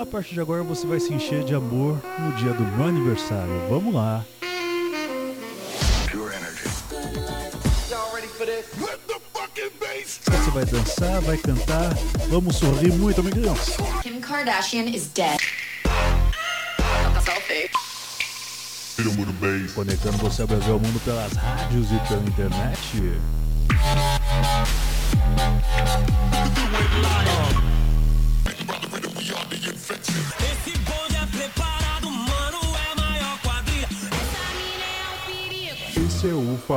A partir de agora você vai se encher de amor no dia do meu aniversário. Vamos lá. Você vai dançar, vai cantar, vamos sorrir muito, amiguinhos. Kim Kardashian is dead. Conectando você ao Brasil ao mundo pelas rádios e pela internet.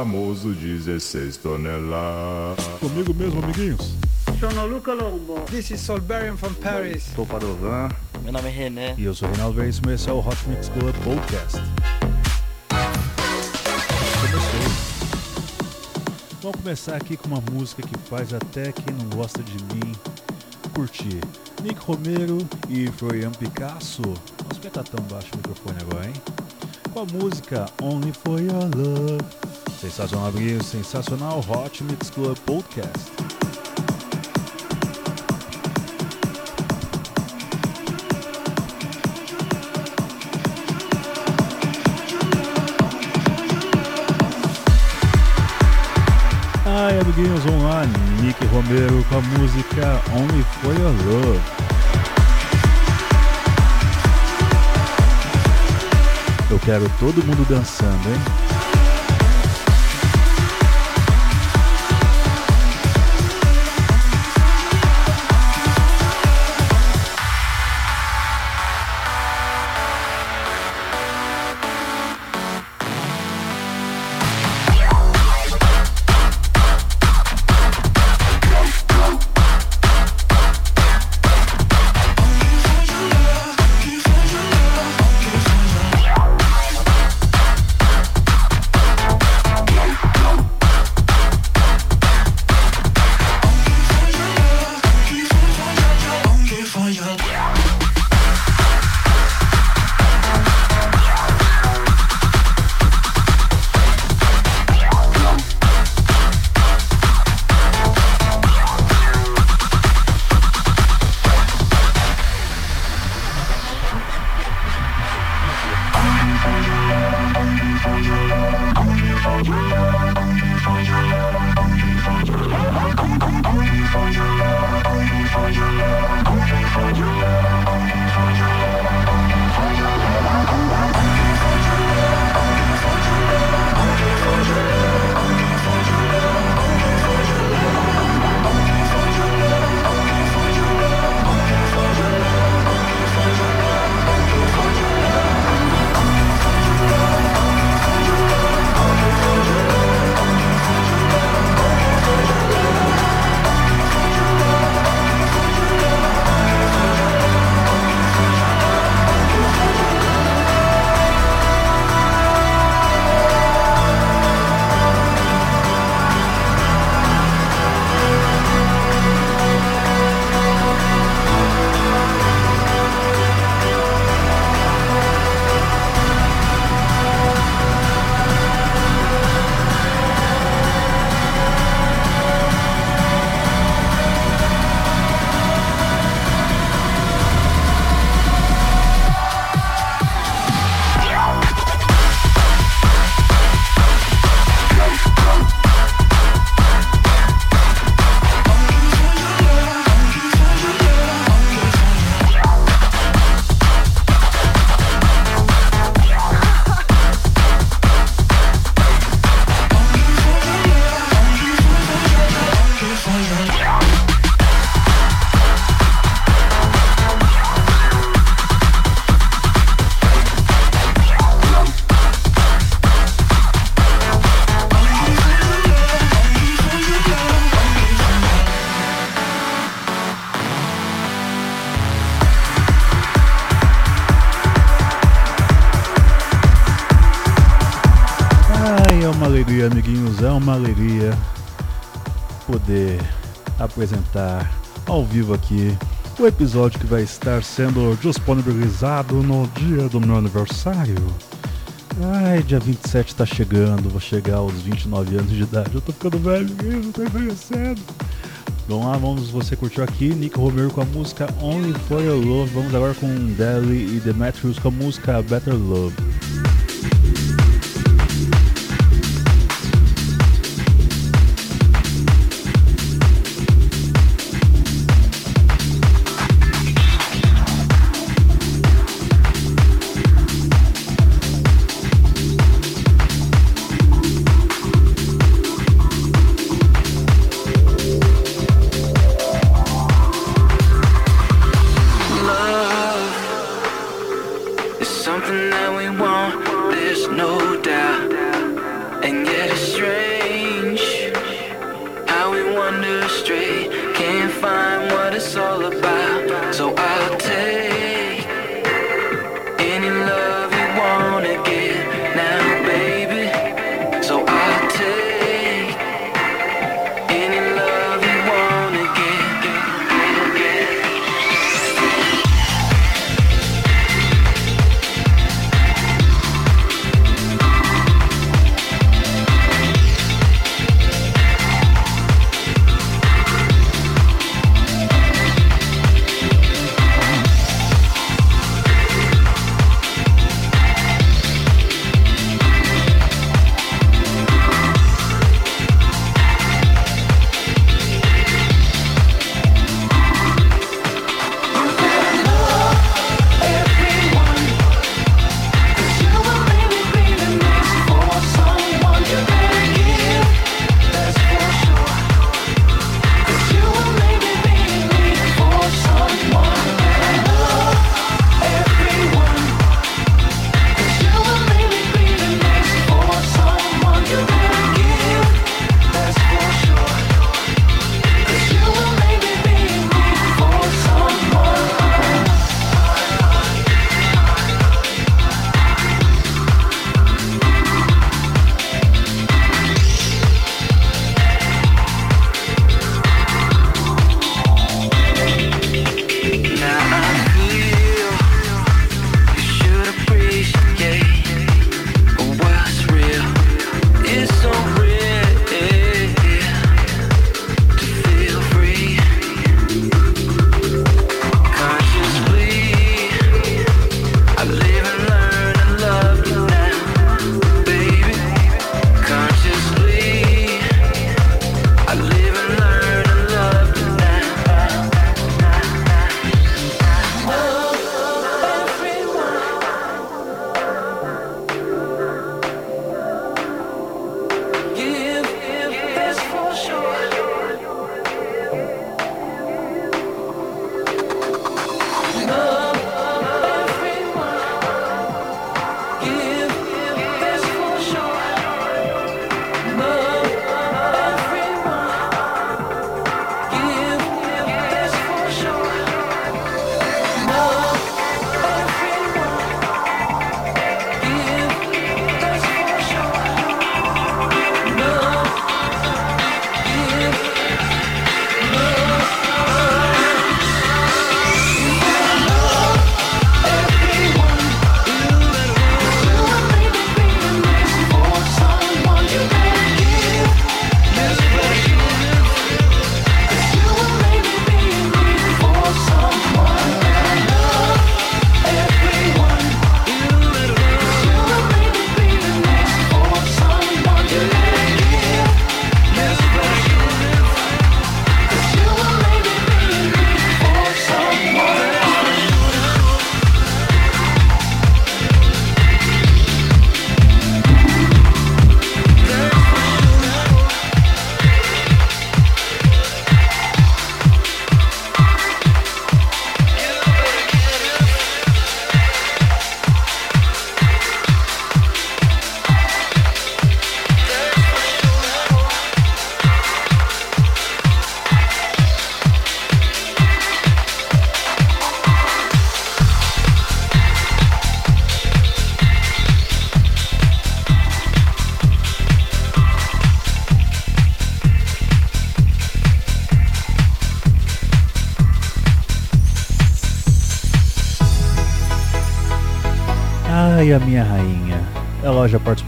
Famoso 16 toneladas. Comigo mesmo, amiguinhos. Sono Luca Lombo. This is Solberian from Paris. Sou Padovan. Meu nome é René. E eu sou o Reinaldo Veríssimo e esse é o Hot Mix Club Podcast. Começou. Vamos começar aqui com uma música que faz até quem não gosta de mim curtir. Nick Romero e Florian Picasso. Nossa, por que tá tão baixo o microfone agora, hein? Com a música Only For Your Love. Sensacional, amiguinhos. Sensacional Hot Mix Club Podcast. Ai, amiguinhos, lá. Nick Romero com a música Only For Your Love. Eu quero todo mundo dançando, hein? vivo aqui o episódio que vai estar sendo disponibilizado no dia do meu aniversário. Ai, dia 27 tá chegando, vou chegar aos 29 anos de idade. Eu tô ficando velho mesmo, tô envelhecendo. Vamos lá, vamos, você curtiu aqui Nick Romero com a música Only For Your Love. Vamos agora com Deli e Demetrius com a música Better Love.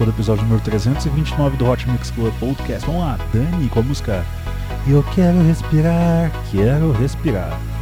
do episódio número 329 do Hot Mix Club Podcast. Vamos lá, Dani com a música Eu Quero Respirar, Quero Respirar.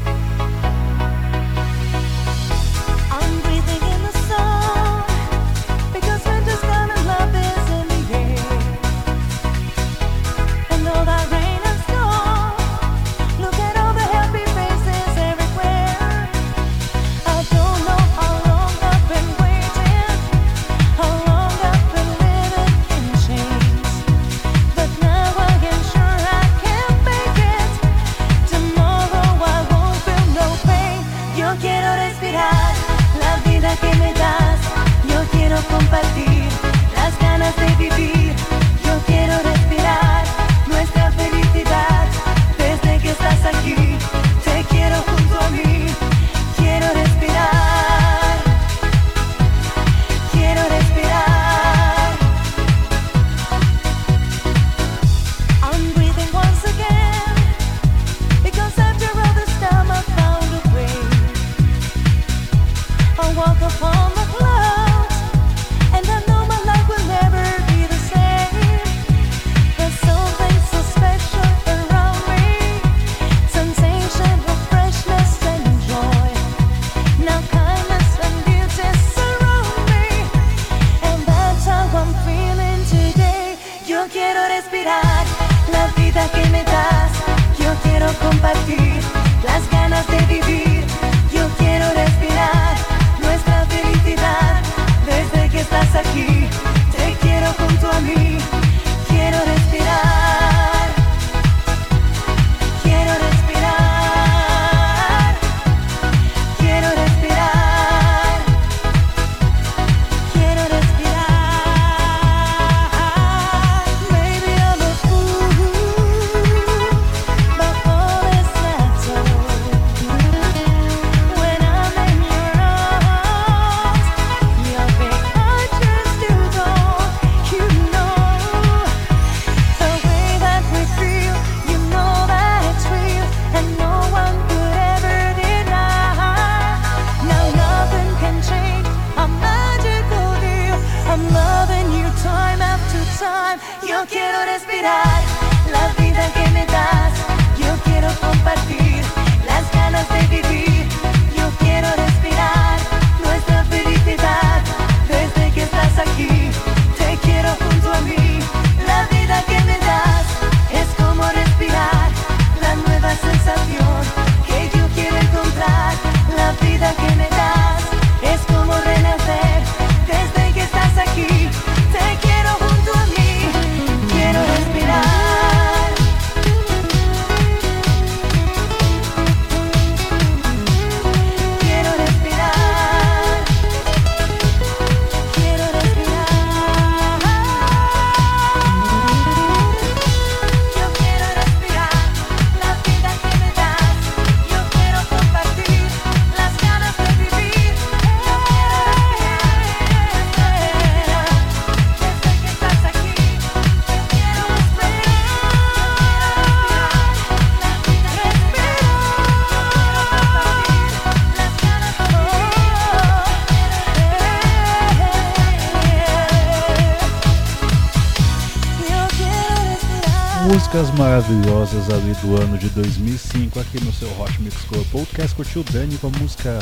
músicas maravilhosas ali do ano de 2005 aqui no seu Hot Mix Club Podcast. Curtiu Dani com a música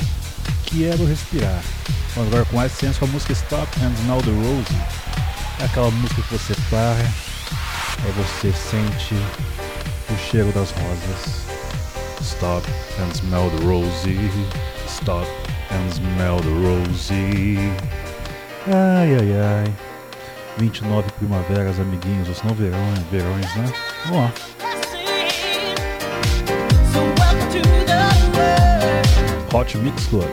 Quero Respirar. Vamos agora com mais senso com a música Stop and Smell the Rose. É aquela música que você para, aí você sente o cheiro das rosas. Stop and smell the rosy. Stop and smell the rosy. Ai, ai, ai. 29 primaveras, amiguinhos, os não verões, verões, né? Vamos lá. Hot Mix Club.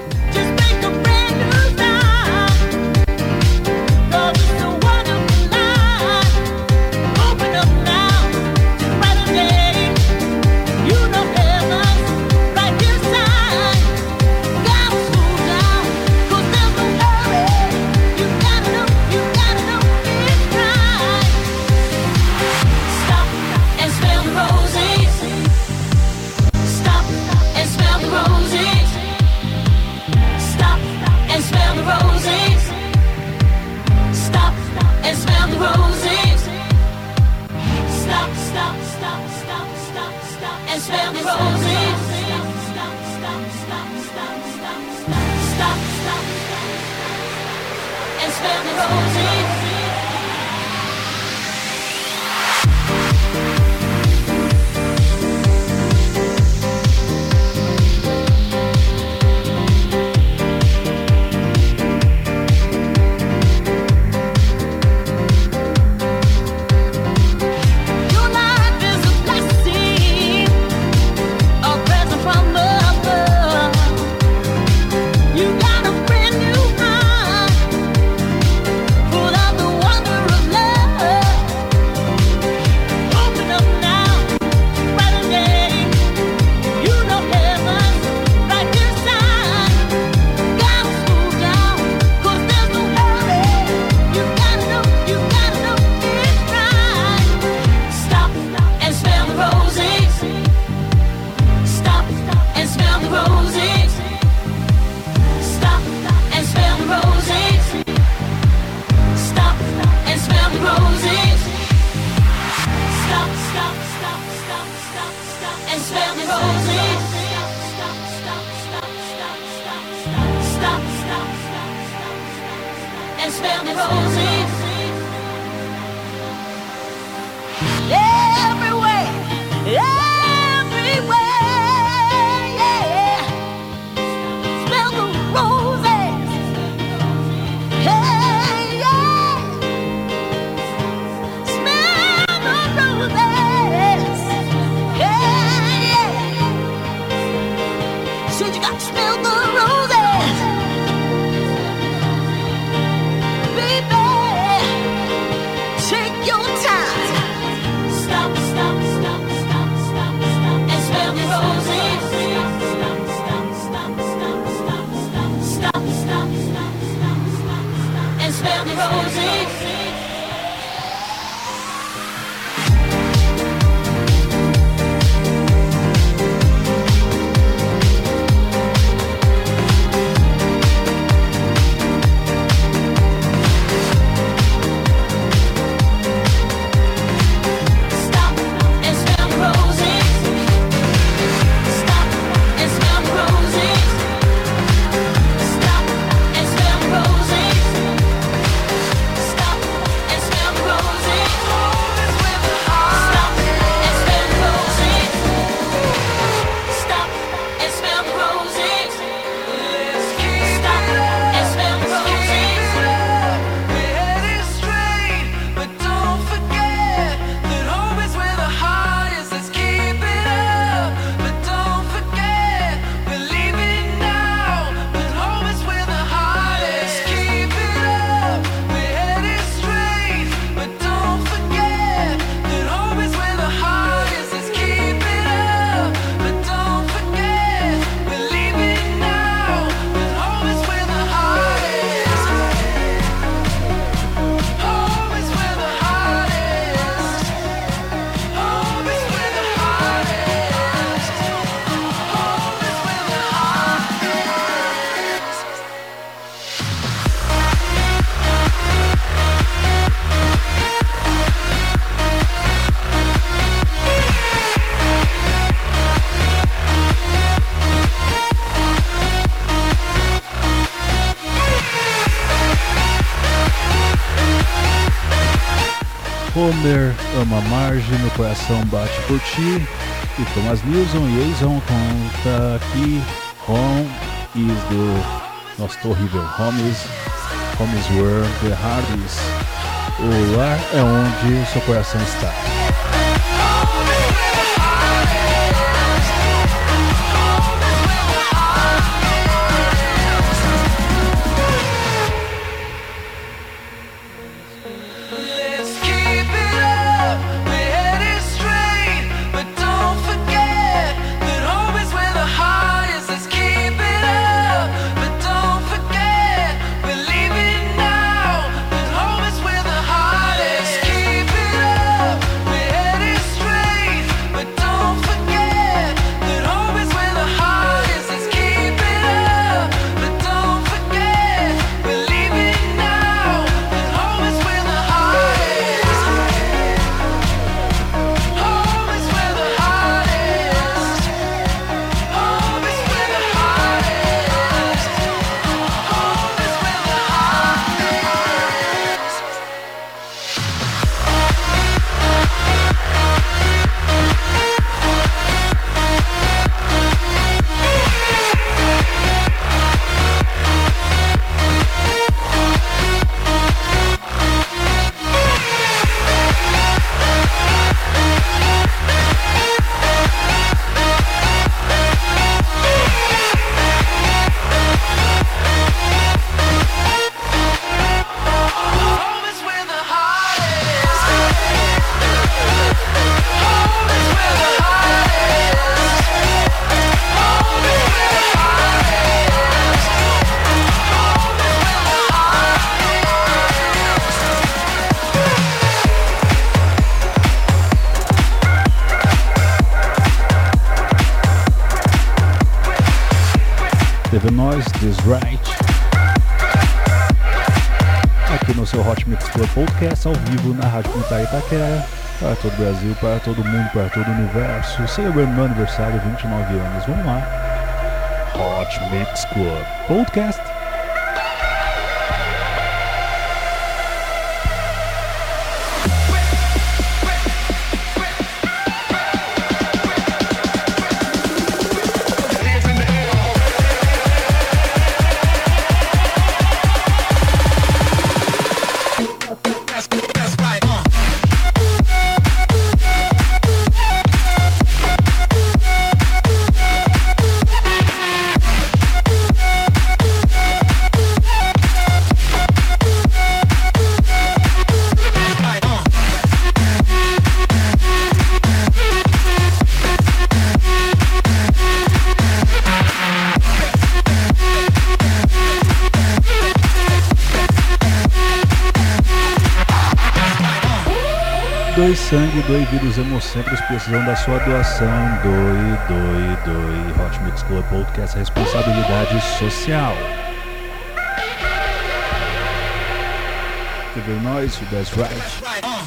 chama margem Meu Coração Bate Por Ti, e Thomas Nilson e Jason conta aqui Home is the... Nossa, horrível. homies homies were the heart. O lar é onde o seu coração está. Rádio Comunitária Itaquera, para todo o Brasil, para todo mundo, para todo o universo, celebrando meu aniversário, 29 anos. Vamos lá. Hot Mix Club Podcast. Doe sangue, doe vírus hemocentros precisam da sua doação. Doe, doe, doe. Hot Mix Club Podcast, responsabilidade social. TV Noise, that's right.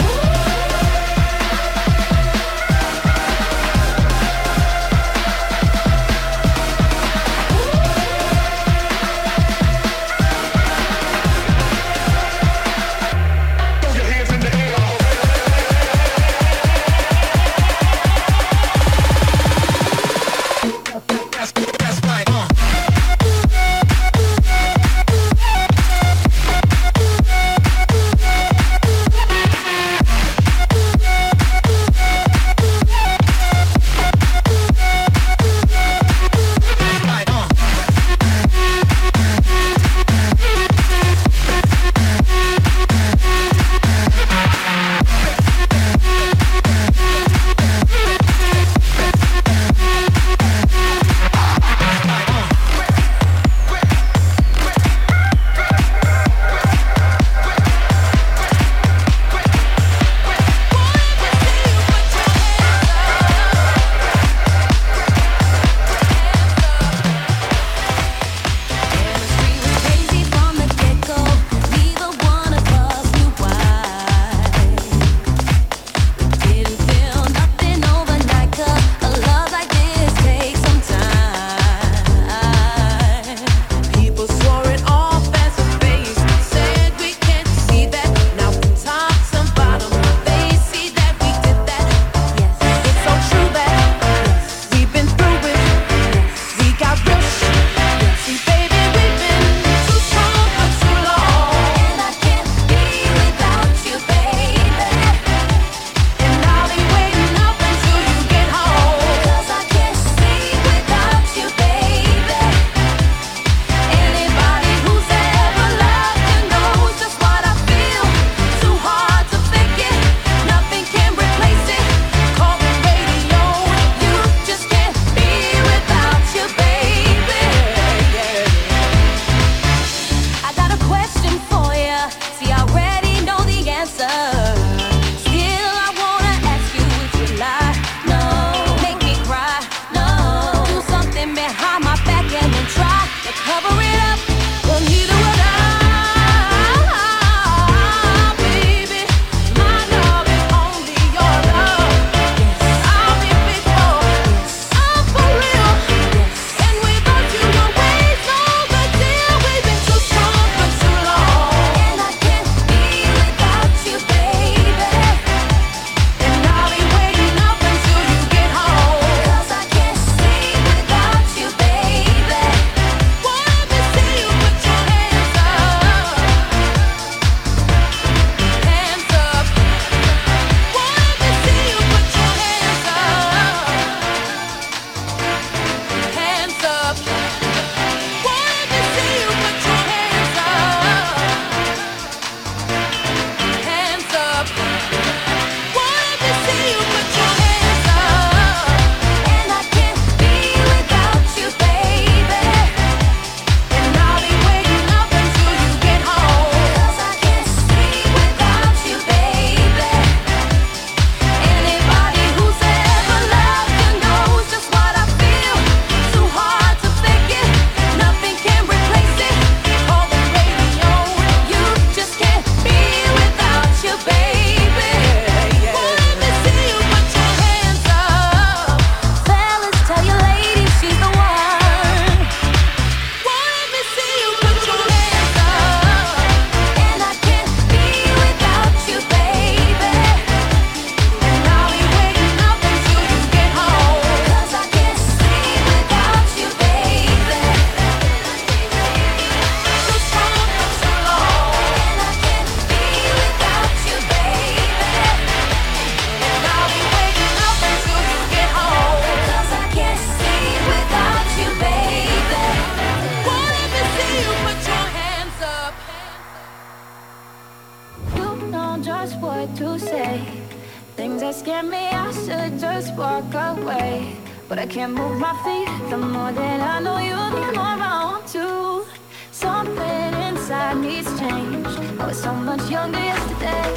walk away, but I can't move my feet. The more that I know you, the more I want to. Something inside needs change. I was so much younger yesterday.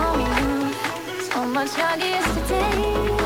Oh, so much younger yesterday.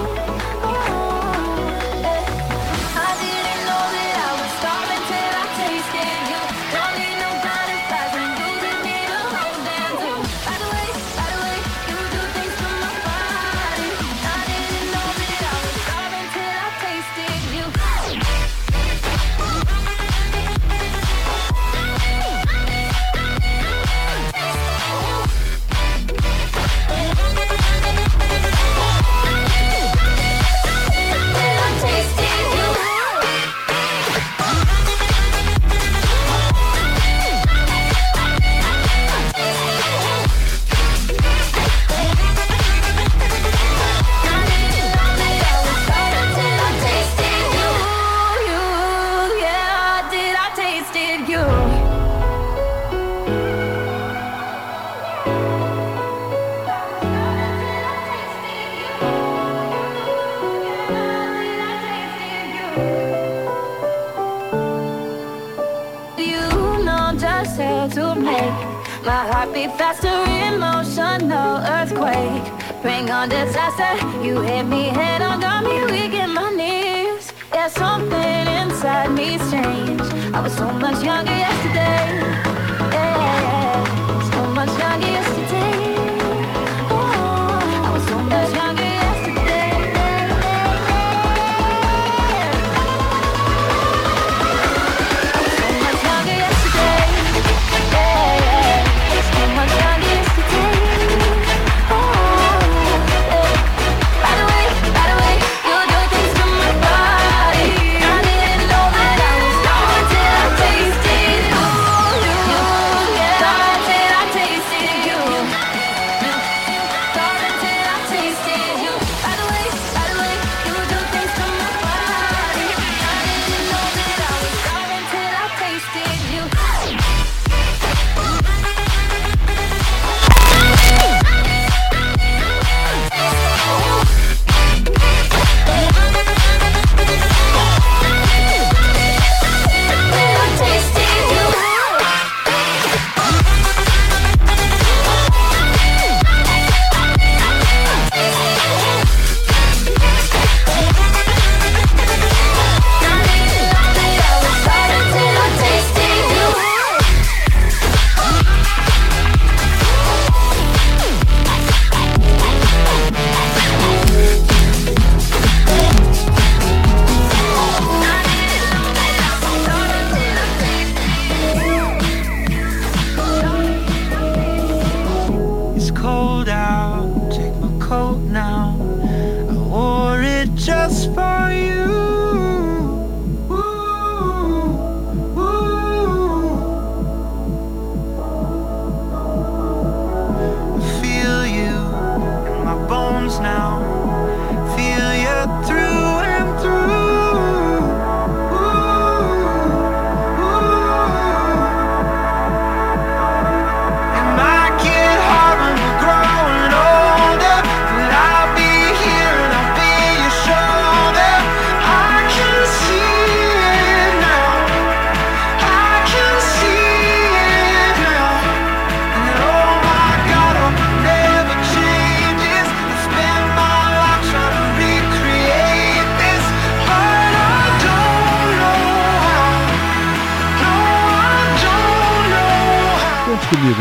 bring on disaster. You hit me head on, got me weak in my knees. Yeah, something inside me's changed. I was so much younger yesterday. Yeah, so much younger yesterday. et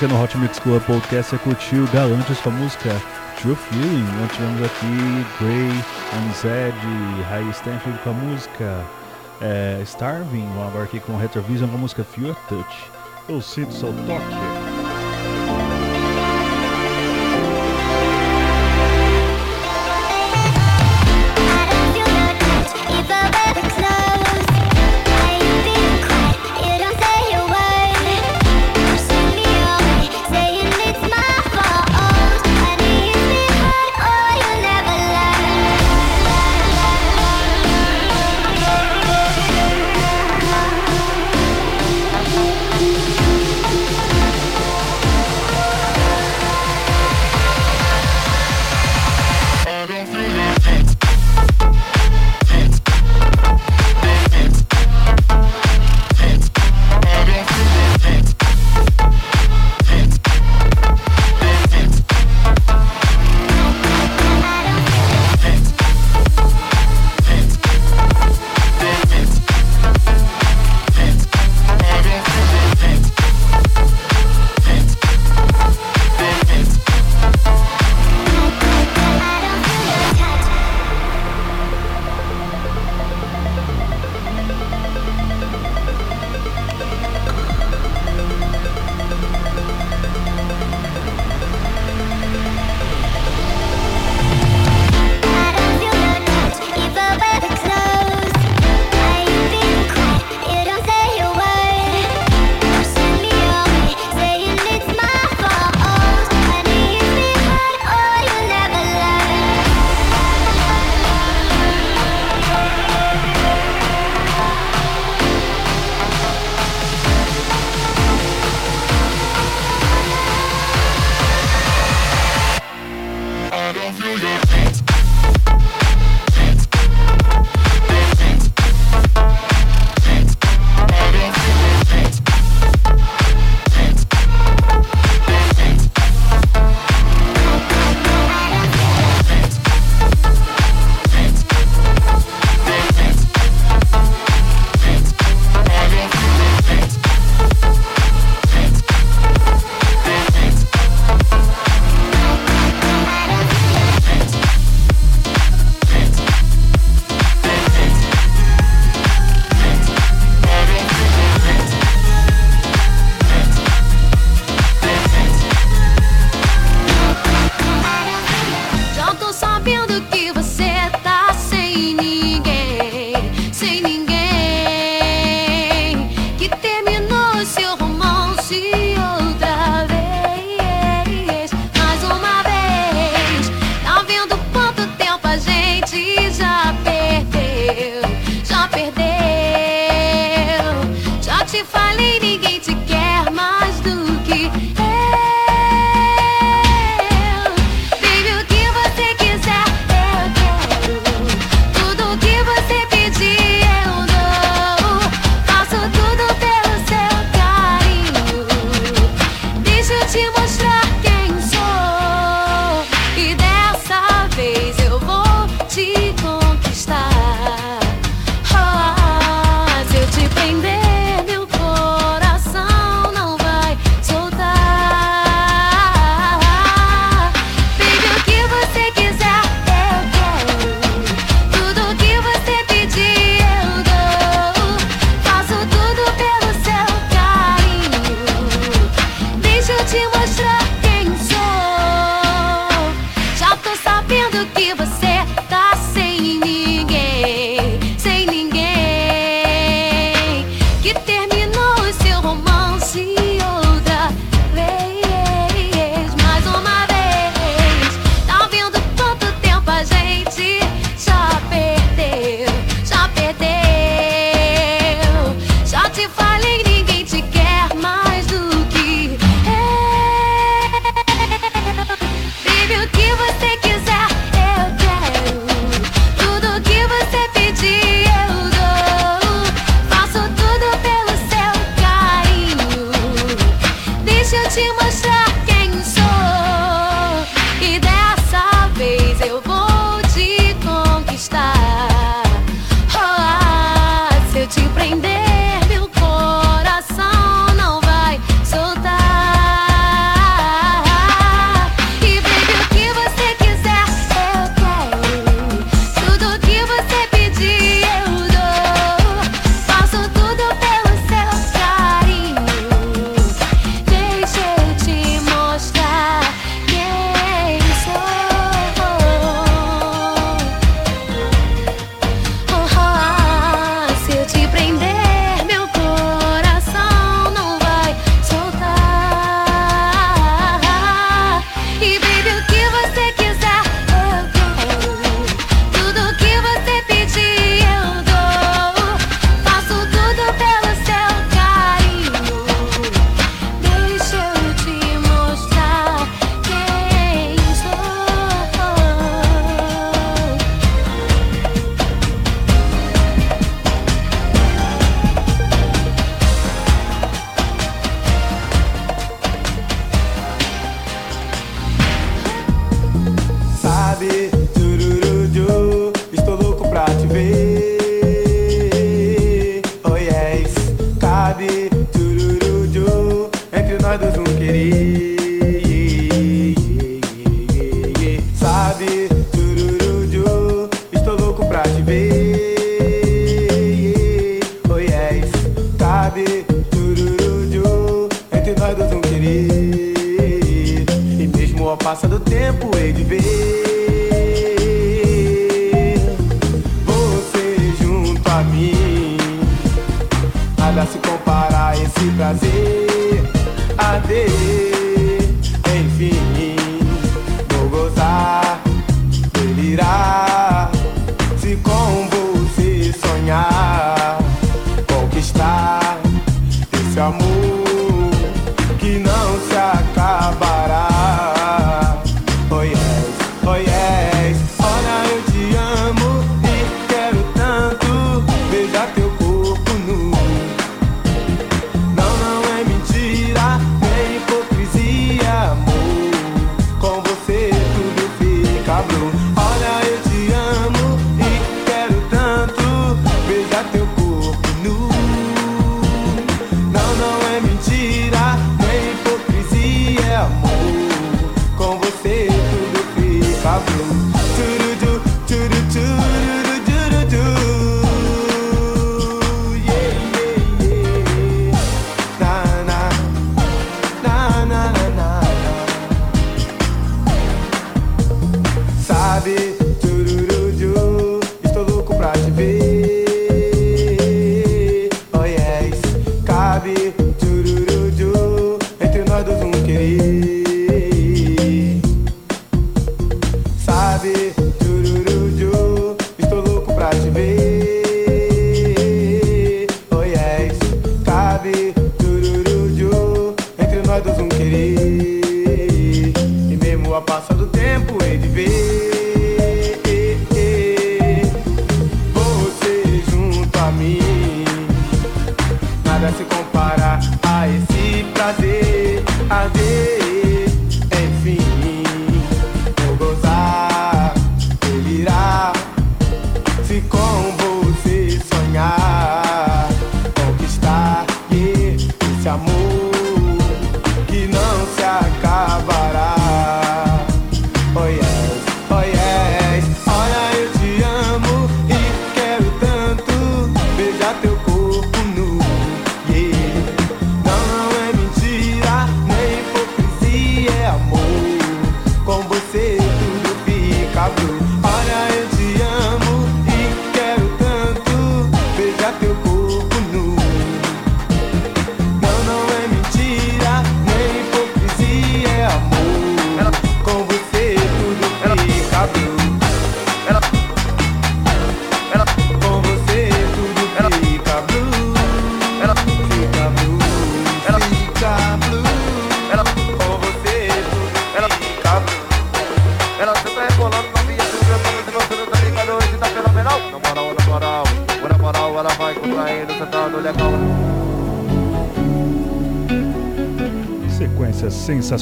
aqui no Hot Mix Club Podcast. Você curtiu Galantes com a música True Feeling. Nós tivemos aqui Gray, Unzed, High Stanfield com a música é, Starving. Vamos agora aqui com Retrovision com a música Feel Touch. Eu sinto seu toque.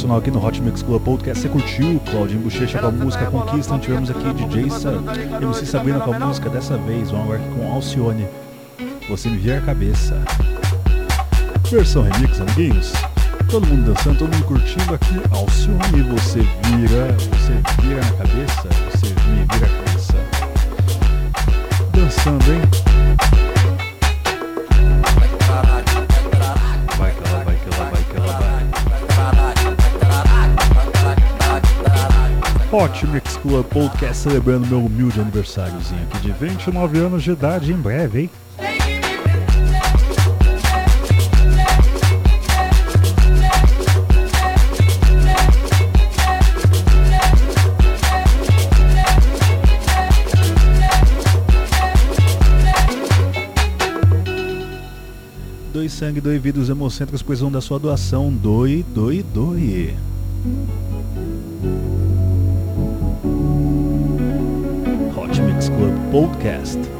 sensacional aqui no Hot Mix Club Podcast. Você curtiu Claudinho Bochecha com a música Conquista? Tivemos aqui DJ Sam, MC Sabrina com a música dessa vez. Vamos agora com Alcione. Você me vira a cabeça. Versão remix, amiguinhos. Todo mundo dançando, todo mundo curtindo aqui. Alcione, você vira, você vira na cabeça, você me vira a cabeça. Dançando, hein? Hot Mix Club Podcast celebrando meu humilde aniversáriozinho aqui de 29 anos de idade em breve, hein? Doe sangue, doe vidros hemocêntricos, pois da sua doação. Doe, doe, doe. Podcast.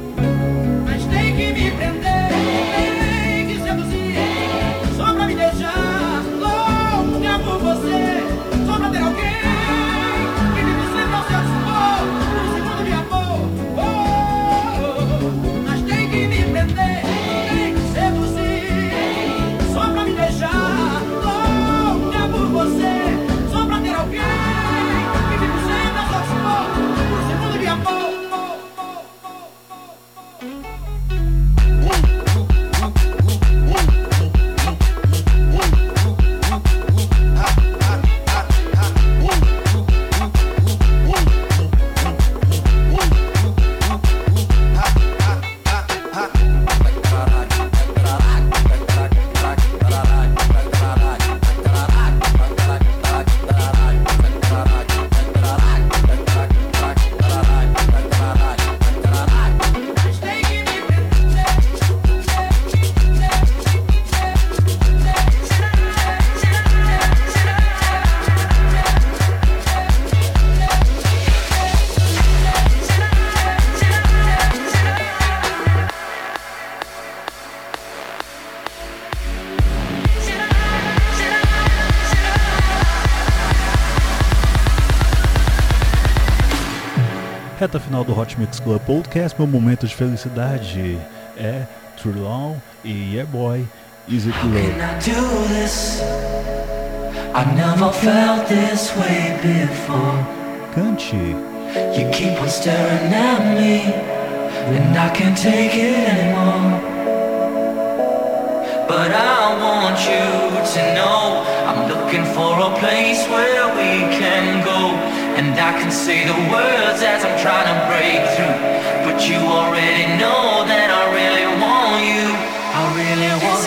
Final do Hot Mix Club Podcast, meu momento de felicidade é True Long e Yeah Boy, Easy to Love. I do this? I never felt this way before. Cante. You keep on staring at me, and I can't take it anymore. But I want you to know I'm looking for a place where we can go. And I can say the words as I'm trying to break through. But you already know that I really want you. I really want you.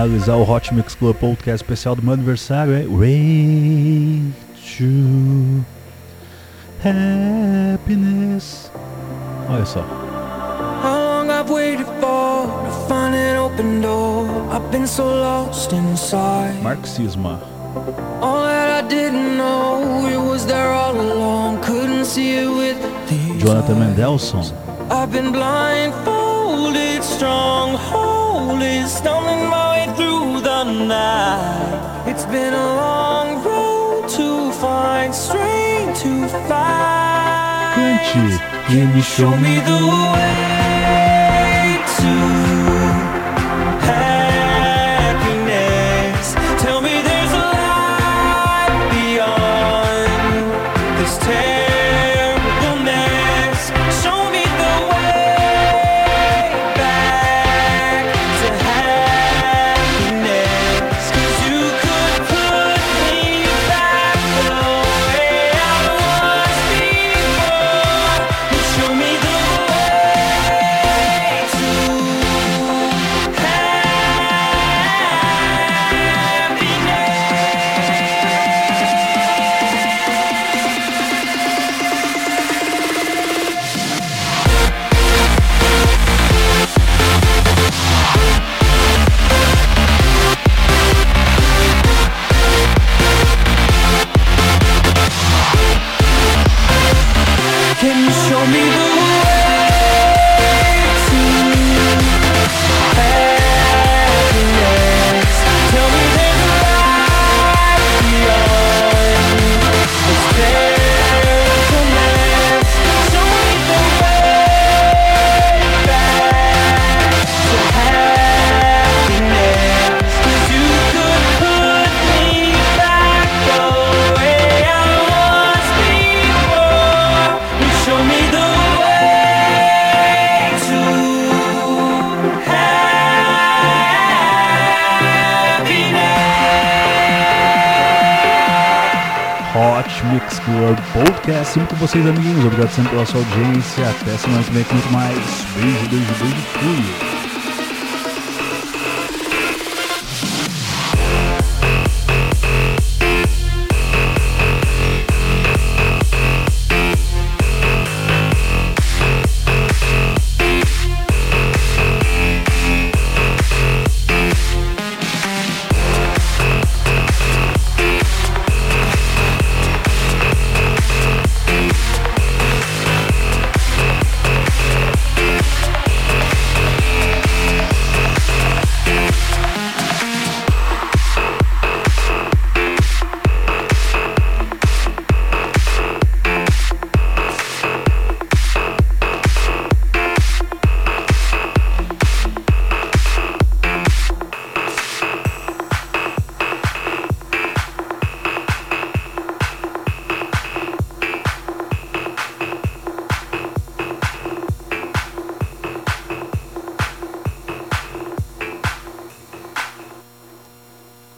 Finalizar o Hot Mix Club Podcast especial do meu aniversário é Way to Happiness. Olha só. How long I've waited for to find an open door. I've been so lost inside. Marxismo. All that I didn't know, it was there all along. Couldn't see it with Jonathan Mendelson. I've been blindfolded, slowly stumbling my way through the night. It's been a long road to find strength to find. Cante, Can you show me the way? assim com vocês, amiguinhos. Obrigado sempre pela sua audiência. Até semana que vem com muito mais. Beijo, beijo, beijo. Fui.